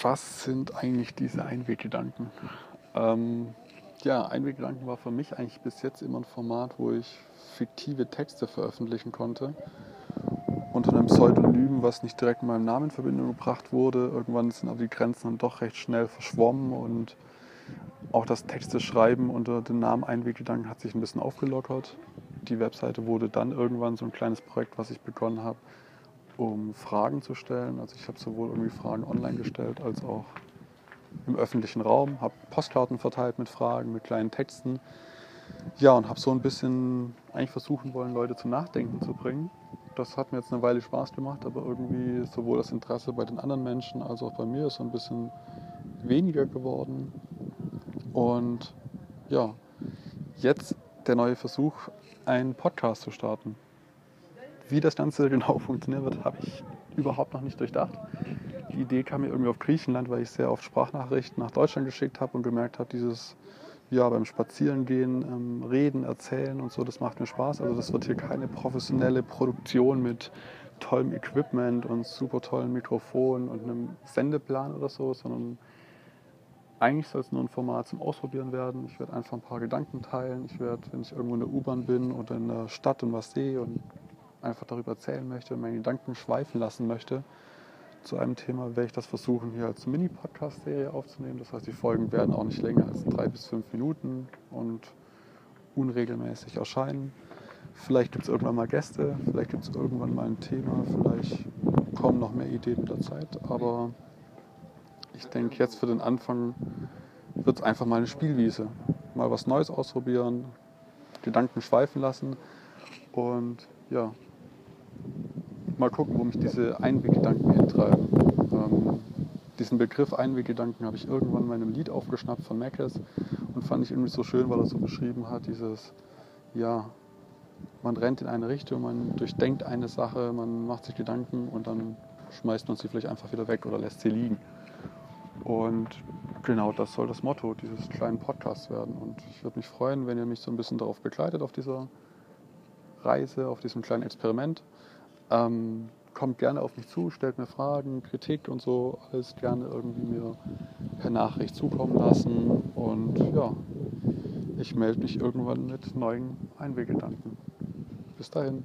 was sind eigentlich diese Einweggedanken? Ähm, ja, Einweggedanken war für mich eigentlich bis jetzt immer ein Format, wo ich fiktive Texte veröffentlichen konnte. Unter einem Pseudonym, was nicht direkt mit meinem Namen in Verbindung gebracht wurde. Irgendwann sind aber die Grenzen dann doch recht schnell verschwommen und auch das Texte schreiben unter dem Namen Einweggedanken hat sich ein bisschen aufgelockert. Die Webseite wurde dann irgendwann so ein kleines Projekt, was ich begonnen habe, um Fragen zu stellen. Also ich habe sowohl irgendwie Fragen online gestellt als auch im öffentlichen Raum, habe Postkarten verteilt mit Fragen, mit kleinen Texten. Ja, und habe so ein bisschen eigentlich versuchen wollen, Leute zum Nachdenken zu bringen. Das hat mir jetzt eine Weile Spaß gemacht, aber irgendwie sowohl das Interesse bei den anderen Menschen als auch bei mir ist so ein bisschen weniger geworden. Und ja, jetzt der neue Versuch, einen Podcast zu starten. Wie das Ganze genau funktionieren wird, habe ich überhaupt noch nicht durchdacht. Die Idee kam mir irgendwie auf Griechenland, weil ich sehr oft Sprachnachrichten nach Deutschland geschickt habe und gemerkt habe, dieses ja, beim Spazierengehen, ähm, Reden, Erzählen und so, das macht mir Spaß. Also das wird hier keine professionelle Produktion mit tollem Equipment und super tollen Mikrofonen und einem Sendeplan oder so, sondern eigentlich soll es nur ein Format zum Ausprobieren werden. Ich werde einfach ein paar Gedanken teilen. Ich werde, wenn ich irgendwo in der U-Bahn bin oder in der Stadt und was sehe und einfach darüber erzählen möchte und meine Gedanken schweifen lassen möchte, zu einem Thema werde ich das versuchen, hier als Mini-Podcast-Serie aufzunehmen. Das heißt, die Folgen werden auch nicht länger als drei bis fünf Minuten und unregelmäßig erscheinen. Vielleicht gibt es irgendwann mal Gäste, vielleicht gibt es irgendwann mal ein Thema, vielleicht kommen noch mehr Ideen mit der Zeit. Aber ich denke, jetzt für den Anfang wird es einfach mal eine Spielwiese. Mal was Neues ausprobieren, Gedanken schweifen lassen und ja, mal gucken, wo mich diese Einweggedanken hintreiben. Ähm, diesen Begriff Einweggedanken habe ich irgendwann in meinem Lied aufgeschnappt von Mackes und fand ich irgendwie so schön, weil er so beschrieben hat, dieses, ja, man rennt in eine Richtung, man durchdenkt eine Sache, man macht sich Gedanken und dann schmeißt man sie vielleicht einfach wieder weg oder lässt sie liegen. Und genau das soll das Motto dieses kleinen Podcasts werden. Und ich würde mich freuen, wenn ihr mich so ein bisschen darauf begleitet, auf dieser Reise, auf diesem kleinen Experiment. Ähm, kommt gerne auf mich zu, stellt mir Fragen, Kritik und so, alles gerne irgendwie mir per Nachricht zukommen lassen. Und ja, ich melde mich irgendwann mit neuen Einweggedanken. Bis dahin.